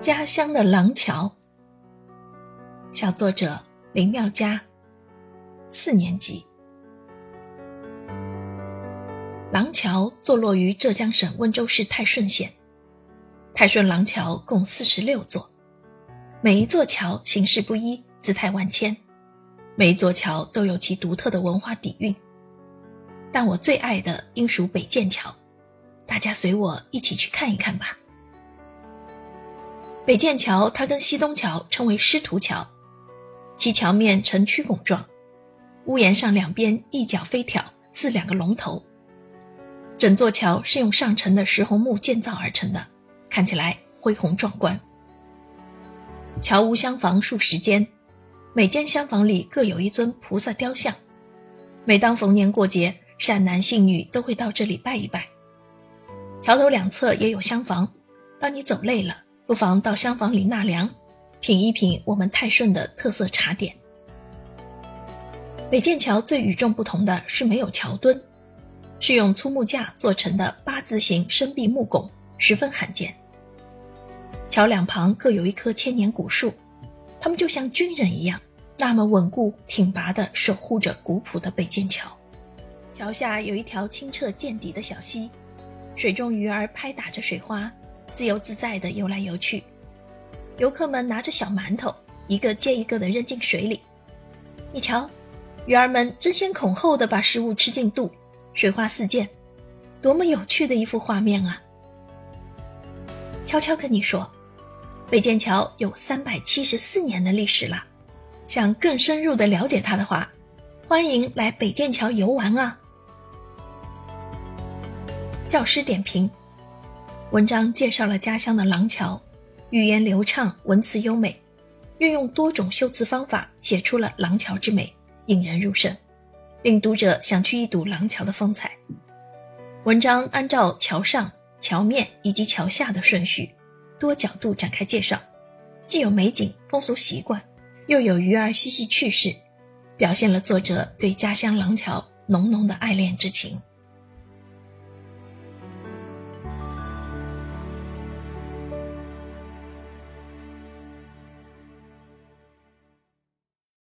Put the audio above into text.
家乡的廊桥，小作者林妙佳，四年级。廊桥坐落于浙江省温州市泰顺县。泰顺廊桥共四十六座，每一座桥形式不一，姿态万千，每一座桥都有其独特的文化底蕴。但我最爱的应属北涧桥，大家随我一起去看一看吧。北建桥，它跟西东桥称为师徒桥，其桥面呈曲拱状，屋檐上两边一角飞挑，似两个龙头。整座桥是用上乘的石红木建造而成的，看起来恢宏壮观。桥屋厢房数十间，每间厢房里各有一尊菩萨雕像。每当逢年过节，善男信女都会到这里拜一拜。桥头两侧也有厢房，当你走累了。不妨到厢房里纳凉，品一品我们泰顺的特色茶点。北涧桥最与众不同的是没有桥墩，是用粗木架做成的八字形深壁木拱，十分罕见。桥两旁各有一棵千年古树，它们就像军人一样，那么稳固挺拔地守护着古朴的北涧桥。桥下有一条清澈见底的小溪，水中鱼儿拍打着水花。自由自在地游来游去，游客们拿着小馒头，一个接一个地扔进水里。你瞧，鱼儿们争先恐后地把食物吃进肚，水花四溅，多么有趣的一幅画面啊！悄悄跟你说，北剑桥有三百七十四年的历史了。想更深入地了解它的话，欢迎来北剑桥游玩啊！教师点评。文章介绍了家乡的廊桥，语言流畅，文辞优美，运用多种修辞方法写出了廊桥之美，引人入胜，令读者想去一睹廊桥的风采。文章按照桥上、桥面以及桥下的顺序，多角度展开介绍，既有美景、风俗习惯，又有鱼儿嬉戏趣事，表现了作者对家乡廊桥浓浓的爱恋之情。